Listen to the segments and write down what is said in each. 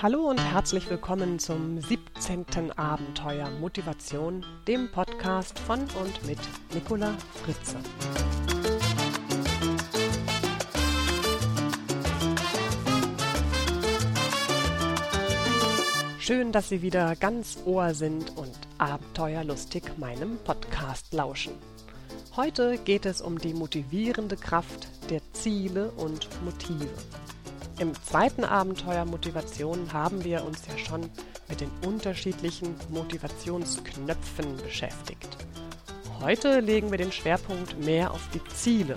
Hallo und herzlich willkommen zum 17. Abenteuer Motivation, dem Podcast von und mit Nicola Fritze. Schön, dass Sie wieder ganz Ohr sind und abenteuerlustig meinem Podcast lauschen. Heute geht es um die motivierende Kraft der Ziele und Motive. Im zweiten Abenteuer Motivation haben wir uns ja schon mit den unterschiedlichen Motivationsknöpfen beschäftigt. Heute legen wir den Schwerpunkt mehr auf die Ziele.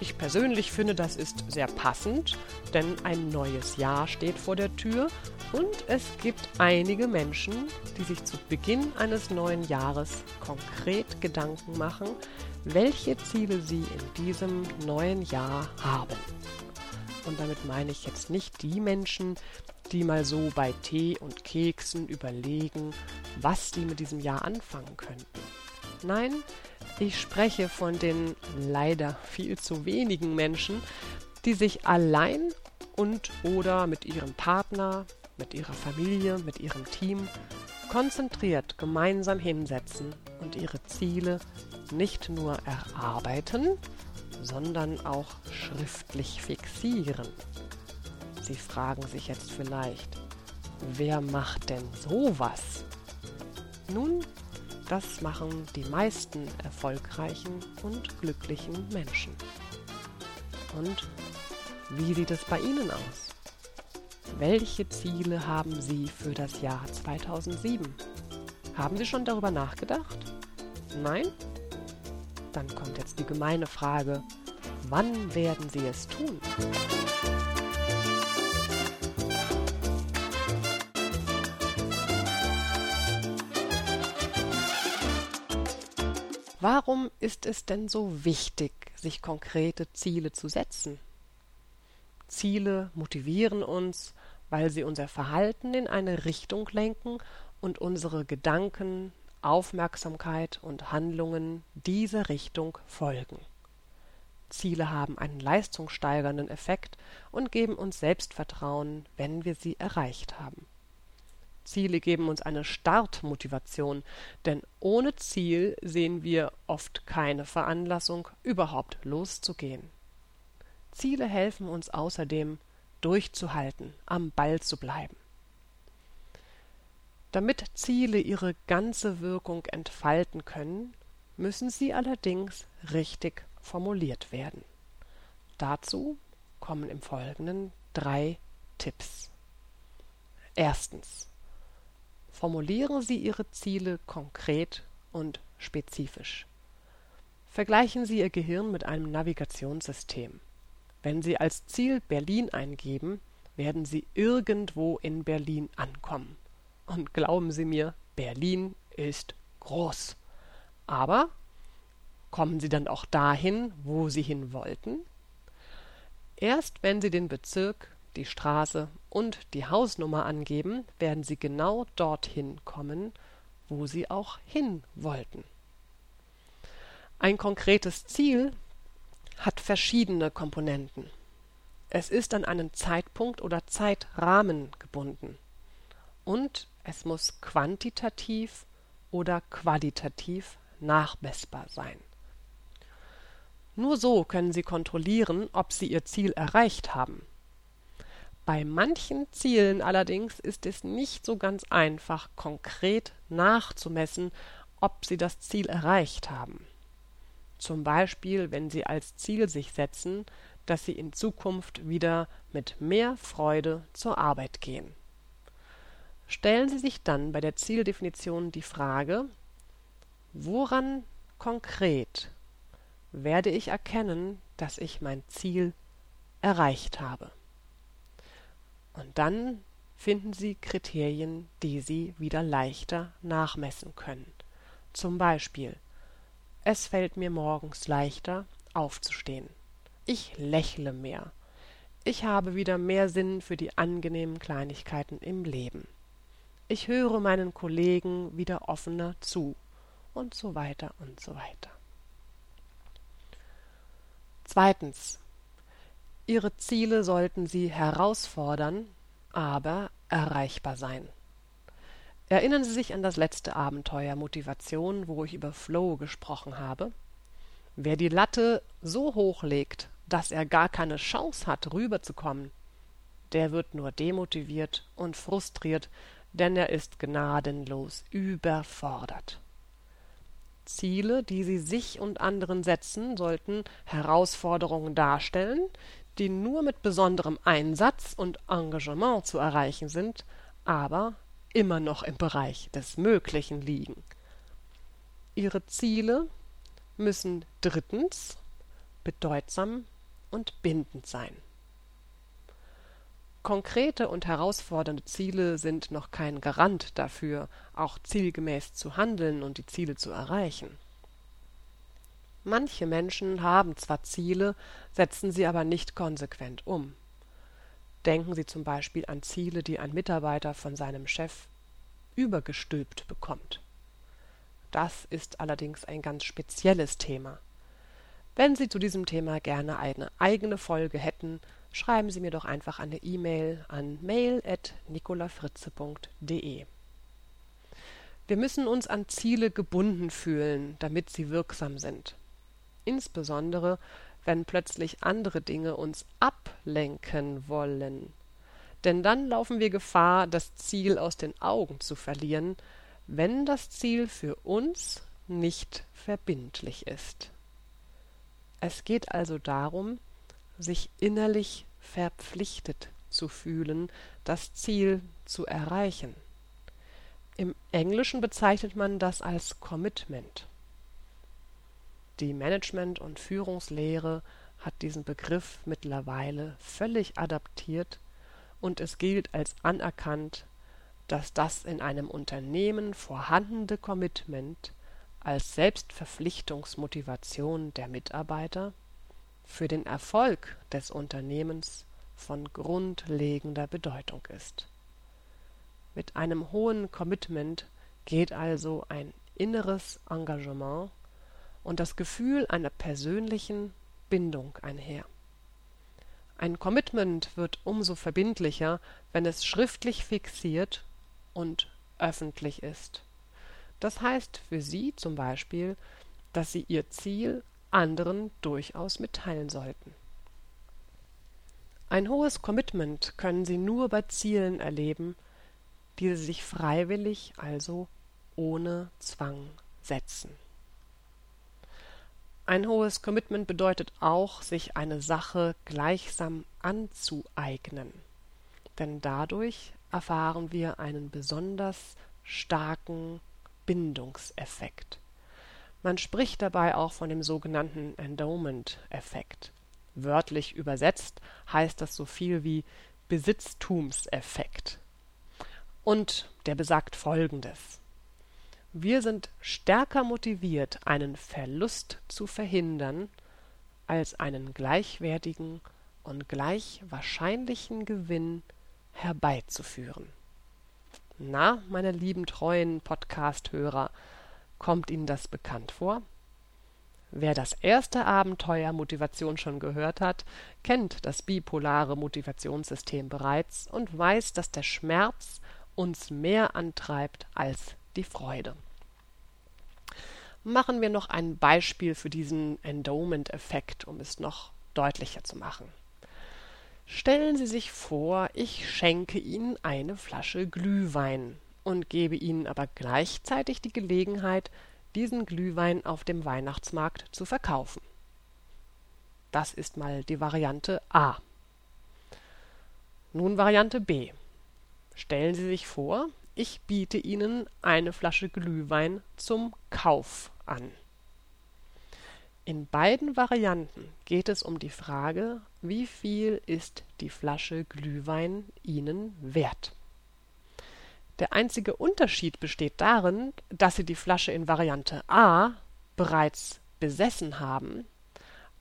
Ich persönlich finde, das ist sehr passend, denn ein neues Jahr steht vor der Tür und es gibt einige Menschen, die sich zu Beginn eines neuen Jahres konkret Gedanken machen, welche Ziele sie in diesem neuen Jahr haben. Und damit meine ich jetzt nicht die Menschen, die mal so bei Tee und Keksen überlegen, was die mit diesem Jahr anfangen könnten. Nein, ich spreche von den leider viel zu wenigen Menschen, die sich allein und oder mit ihrem Partner, mit ihrer Familie, mit ihrem Team konzentriert gemeinsam hinsetzen und ihre Ziele nicht nur erarbeiten, sondern auch schriftlich fixieren. Sie fragen sich jetzt vielleicht, wer macht denn sowas? Nun, das machen die meisten erfolgreichen und glücklichen Menschen. Und wie sieht es bei Ihnen aus? Welche Ziele haben Sie für das Jahr 2007? Haben Sie schon darüber nachgedacht? Nein? Dann kommt jetzt die gemeine Frage, wann werden Sie es tun? Warum ist es denn so wichtig, sich konkrete Ziele zu setzen? Ziele motivieren uns, weil sie unser Verhalten in eine Richtung lenken und unsere Gedanken, Aufmerksamkeit und Handlungen dieser Richtung folgen. Ziele haben einen leistungssteigernden Effekt und geben uns Selbstvertrauen, wenn wir sie erreicht haben. Ziele geben uns eine Startmotivation, denn ohne Ziel sehen wir oft keine Veranlassung, überhaupt loszugehen. Ziele helfen uns außerdem, durchzuhalten, am Ball zu bleiben. Damit Ziele ihre ganze Wirkung entfalten können, müssen sie allerdings richtig formuliert werden. Dazu kommen im Folgenden drei Tipps. Erstens. Formulieren Sie Ihre Ziele konkret und spezifisch. Vergleichen Sie Ihr Gehirn mit einem Navigationssystem. Wenn Sie als Ziel Berlin eingeben, werden Sie irgendwo in Berlin ankommen. Und glauben Sie mir, Berlin ist groß. Aber kommen Sie dann auch dahin, wo Sie hin wollten? Erst wenn Sie den Bezirk, die Straße und die Hausnummer angeben, werden Sie genau dorthin kommen, wo Sie auch hin wollten. Ein konkretes Ziel hat verschiedene Komponenten. Es ist an einen Zeitpunkt oder Zeitrahmen gebunden. Und es muss quantitativ oder qualitativ nachmessbar sein. Nur so können Sie kontrollieren, ob Sie Ihr Ziel erreicht haben. Bei manchen Zielen allerdings ist es nicht so ganz einfach, konkret nachzumessen, ob Sie das Ziel erreicht haben zum Beispiel wenn Sie als Ziel sich setzen, dass Sie in Zukunft wieder mit mehr Freude zur Arbeit gehen. Stellen Sie sich dann bei der Zieldefinition die Frage, woran konkret werde ich erkennen, dass ich mein Ziel erreicht habe. Und dann finden Sie Kriterien, die Sie wieder leichter nachmessen können. Zum Beispiel es fällt mir morgens leichter, aufzustehen. Ich lächle mehr. Ich habe wieder mehr Sinn für die angenehmen Kleinigkeiten im Leben. Ich höre meinen Kollegen wieder offener zu und so weiter und so weiter. Zweitens. Ihre Ziele sollten Sie herausfordern, aber erreichbar sein. Erinnern Sie sich an das letzte Abenteuer Motivation, wo ich über Flow gesprochen habe? Wer die Latte so hoch legt, dass er gar keine Chance hat, rüberzukommen, der wird nur demotiviert und frustriert, denn er ist gnadenlos überfordert. Ziele, die Sie sich und anderen setzen, sollten Herausforderungen darstellen, die nur mit besonderem Einsatz und Engagement zu erreichen sind, aber immer noch im Bereich des Möglichen liegen. Ihre Ziele müssen drittens bedeutsam und bindend sein. Konkrete und herausfordernde Ziele sind noch kein Garant dafür, auch zielgemäß zu handeln und die Ziele zu erreichen. Manche Menschen haben zwar Ziele, setzen sie aber nicht konsequent um. Denken Sie zum Beispiel an Ziele, die ein Mitarbeiter von seinem Chef übergestülpt bekommt. Das ist allerdings ein ganz spezielles Thema. Wenn Sie zu diesem Thema gerne eine eigene Folge hätten, schreiben Sie mir doch einfach eine E-Mail an mail.nicolafritze.de. Wir müssen uns an Ziele gebunden fühlen, damit sie wirksam sind. Insbesondere, wenn plötzlich andere Dinge uns ablenken wollen. Denn dann laufen wir Gefahr, das Ziel aus den Augen zu verlieren, wenn das Ziel für uns nicht verbindlich ist. Es geht also darum, sich innerlich verpflichtet zu fühlen, das Ziel zu erreichen. Im Englischen bezeichnet man das als Commitment. Die Management- und Führungslehre hat diesen Begriff mittlerweile völlig adaptiert und es gilt als anerkannt, dass das in einem Unternehmen vorhandene Commitment als Selbstverpflichtungsmotivation der Mitarbeiter für den Erfolg des Unternehmens von grundlegender Bedeutung ist. Mit einem hohen Commitment geht also ein inneres Engagement und das Gefühl einer persönlichen Bindung einher. Ein Commitment wird umso verbindlicher, wenn es schriftlich fixiert und öffentlich ist. Das heißt für Sie zum Beispiel, dass Sie Ihr Ziel anderen durchaus mitteilen sollten. Ein hohes Commitment können Sie nur bei Zielen erleben, die Sie sich freiwillig, also ohne Zwang setzen. Ein hohes Commitment bedeutet auch, sich eine Sache gleichsam anzueignen, denn dadurch erfahren wir einen besonders starken Bindungseffekt. Man spricht dabei auch von dem sogenannten Endowment-Effekt. Wörtlich übersetzt heißt das so viel wie Besitztumseffekt. Und der besagt Folgendes. Wir sind stärker motiviert, einen Verlust zu verhindern, als einen gleichwertigen und gleich wahrscheinlichen Gewinn herbeizuführen. Na, meine lieben treuen Podcast-Hörer, Kommt Ihnen das bekannt vor? Wer das erste Abenteuer Motivation schon gehört hat, kennt das bipolare Motivationssystem bereits und weiß, dass der Schmerz uns mehr antreibt als die Freude. Machen wir noch ein Beispiel für diesen Endowment-Effekt, um es noch deutlicher zu machen. Stellen Sie sich vor, ich schenke Ihnen eine Flasche Glühwein und gebe ihnen aber gleichzeitig die Gelegenheit, diesen Glühwein auf dem Weihnachtsmarkt zu verkaufen. Das ist mal die Variante A. Nun Variante B. Stellen Sie sich vor, ich biete Ihnen eine Flasche Glühwein zum Kauf an. In beiden Varianten geht es um die Frage, wie viel ist die Flasche Glühwein Ihnen wert. Der einzige Unterschied besteht darin, dass sie die Flasche in Variante A bereits besessen haben,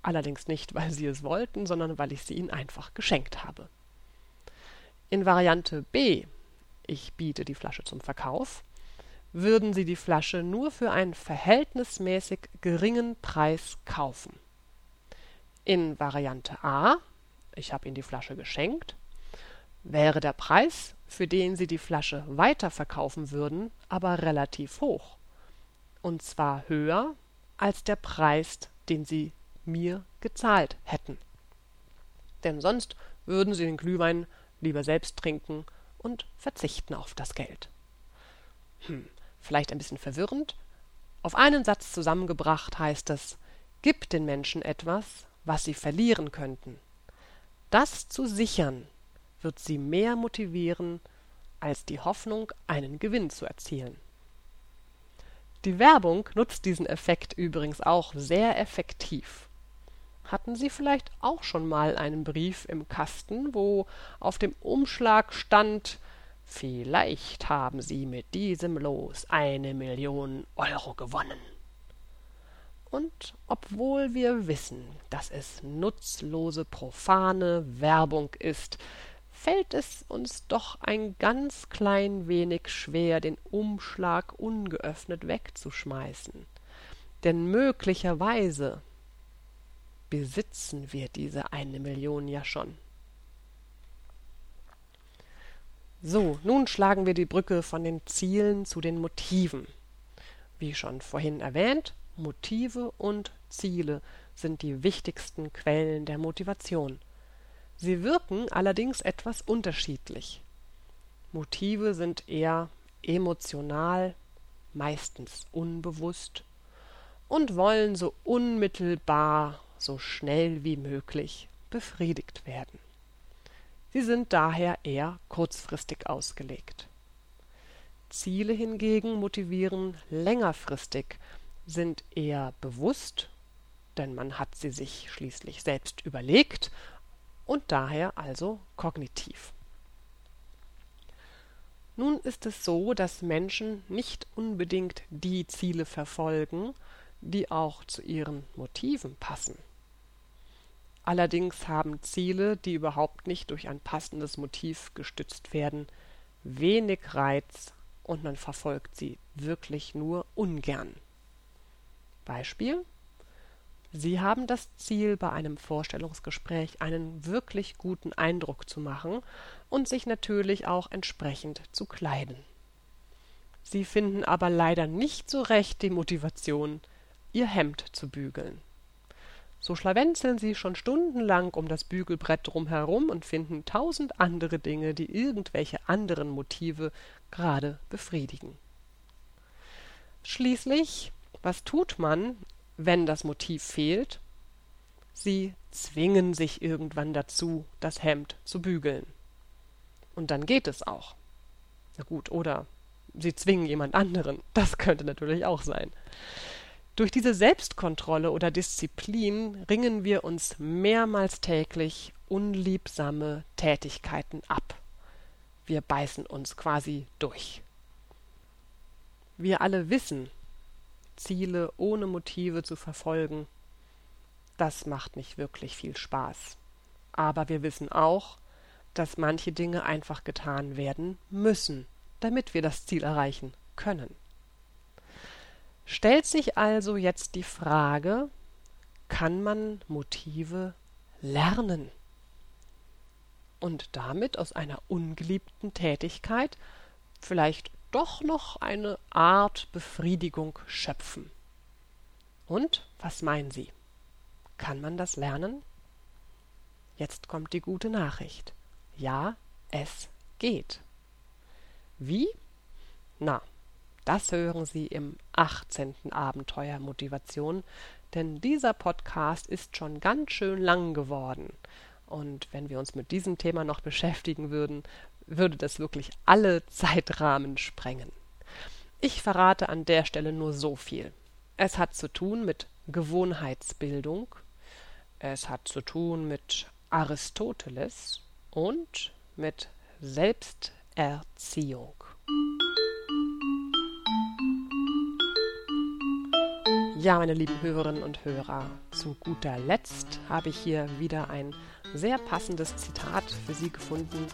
allerdings nicht, weil sie es wollten, sondern weil ich sie ihnen einfach geschenkt habe. In Variante B, ich biete die Flasche zum Verkauf, würden sie die Flasche nur für einen verhältnismäßig geringen Preis kaufen. In Variante A, ich habe Ihnen die Flasche geschenkt, wäre der Preis für den sie die Flasche weiterverkaufen würden, aber relativ hoch. Und zwar höher als der Preis, den sie mir gezahlt hätten. Denn sonst würden sie den Glühwein lieber selbst trinken und verzichten auf das Geld. Hm, vielleicht ein bisschen verwirrend. Auf einen Satz zusammengebracht heißt es, gib den Menschen etwas, was sie verlieren könnten. Das zu sichern, wird sie mehr motivieren, als die Hoffnung, einen Gewinn zu erzielen. Die Werbung nutzt diesen Effekt übrigens auch sehr effektiv. Hatten Sie vielleicht auch schon mal einen Brief im Kasten, wo auf dem Umschlag stand Vielleicht haben Sie mit diesem Los eine Million Euro gewonnen. Und obwohl wir wissen, dass es nutzlose, profane Werbung ist, fällt es uns doch ein ganz klein wenig schwer, den Umschlag ungeöffnet wegzuschmeißen. Denn möglicherweise besitzen wir diese eine Million ja schon. So, nun schlagen wir die Brücke von den Zielen zu den Motiven. Wie schon vorhin erwähnt, Motive und Ziele sind die wichtigsten Quellen der Motivation. Sie wirken allerdings etwas unterschiedlich. Motive sind eher emotional, meistens unbewusst und wollen so unmittelbar, so schnell wie möglich befriedigt werden. Sie sind daher eher kurzfristig ausgelegt. Ziele hingegen motivieren längerfristig, sind eher bewusst, denn man hat sie sich schließlich selbst überlegt und daher also kognitiv. Nun ist es so, dass Menschen nicht unbedingt die Ziele verfolgen, die auch zu ihren Motiven passen. Allerdings haben Ziele, die überhaupt nicht durch ein passendes Motiv gestützt werden, wenig Reiz und man verfolgt sie wirklich nur ungern. Beispiel Sie haben das Ziel, bei einem Vorstellungsgespräch einen wirklich guten Eindruck zu machen und sich natürlich auch entsprechend zu kleiden. Sie finden aber leider nicht so recht die Motivation, Ihr Hemd zu bügeln. So schlawenzeln sie schon stundenlang um das Bügelbrett drumherum und finden tausend andere Dinge, die irgendwelche anderen Motive gerade befriedigen. Schließlich, was tut man, wenn das Motiv fehlt, sie zwingen sich irgendwann dazu, das Hemd zu bügeln. Und dann geht es auch. Na gut, oder sie zwingen jemand anderen. Das könnte natürlich auch sein. Durch diese Selbstkontrolle oder Disziplin ringen wir uns mehrmals täglich unliebsame Tätigkeiten ab. Wir beißen uns quasi durch. Wir alle wissen, Ziele ohne Motive zu verfolgen, das macht nicht wirklich viel Spaß. Aber wir wissen auch, dass manche Dinge einfach getan werden müssen, damit wir das Ziel erreichen können. Stellt sich also jetzt die Frage, kann man Motive lernen und damit aus einer ungeliebten Tätigkeit vielleicht doch noch eine Art Befriedigung schöpfen. Und was meinen Sie? Kann man das lernen? Jetzt kommt die gute Nachricht. Ja, es geht. Wie? Na, das hören Sie im 18. Abenteuer Motivation, denn dieser Podcast ist schon ganz schön lang geworden. Und wenn wir uns mit diesem Thema noch beschäftigen würden, würde das wirklich alle Zeitrahmen sprengen. Ich verrate an der Stelle nur so viel. Es hat zu tun mit Gewohnheitsbildung, es hat zu tun mit Aristoteles und mit Selbsterziehung. Ja, meine lieben Hörerinnen und Hörer, zu guter Letzt habe ich hier wieder ein sehr passendes Zitat für Sie gefunden.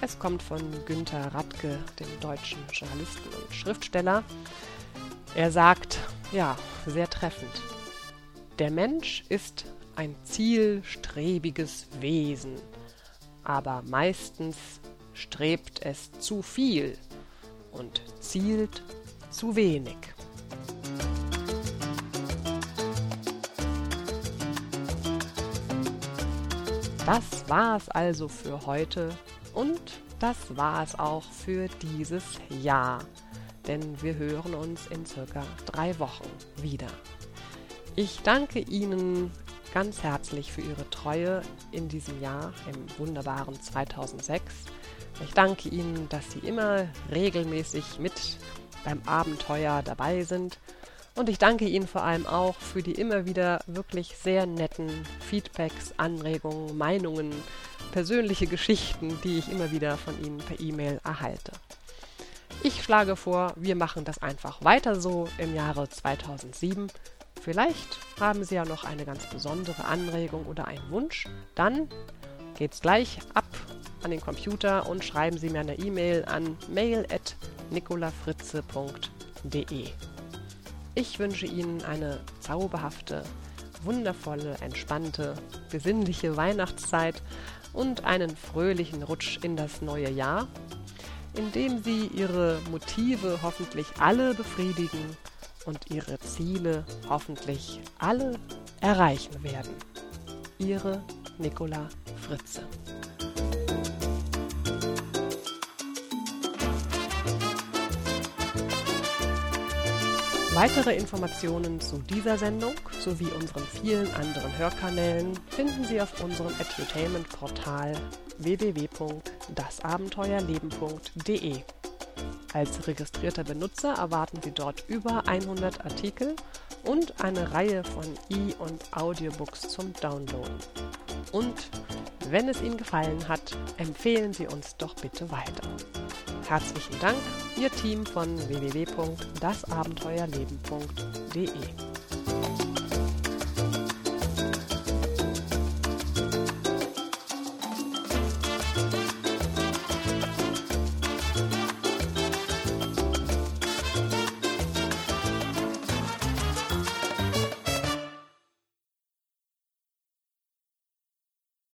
Es kommt von Günter Radke, dem deutschen Journalisten und Schriftsteller. Er sagt, ja, sehr treffend, der Mensch ist ein zielstrebiges Wesen, aber meistens strebt es zu viel und zielt zu wenig. Das war's also für heute und das war's auch für dieses Jahr, denn wir hören uns in circa drei Wochen wieder. Ich danke Ihnen ganz herzlich für Ihre Treue in diesem Jahr, im wunderbaren 2006. Ich danke Ihnen, dass Sie immer regelmäßig mit beim Abenteuer dabei sind. Und ich danke Ihnen vor allem auch für die immer wieder wirklich sehr netten Feedbacks, Anregungen, Meinungen, persönliche Geschichten, die ich immer wieder von Ihnen per E-Mail erhalte. Ich schlage vor, wir machen das einfach weiter so im Jahre 2007 Vielleicht haben Sie ja noch eine ganz besondere Anregung oder einen Wunsch. Dann geht's gleich ab an den Computer und schreiben Sie mir eine E-Mail an mail@nicolafritze.de. Ich wünsche Ihnen eine zauberhafte, wundervolle, entspannte, besinnliche Weihnachtszeit und einen fröhlichen Rutsch in das neue Jahr, in dem Sie Ihre Motive hoffentlich alle befriedigen und ihre Ziele hoffentlich alle erreichen werden. Ihre Nicola Fritze. Weitere Informationen zu dieser Sendung sowie unseren vielen anderen Hörkanälen finden Sie auf unserem Edutainment-Portal www.dasabenteuerleben.de. Als registrierter Benutzer erwarten Sie dort über 100 Artikel und eine Reihe von E- und Audiobooks zum Downloaden. Und wenn es Ihnen gefallen hat, empfehlen Sie uns doch bitte weiter. Herzlichen Dank, Ihr Team von www.dasabenteuerleben.de.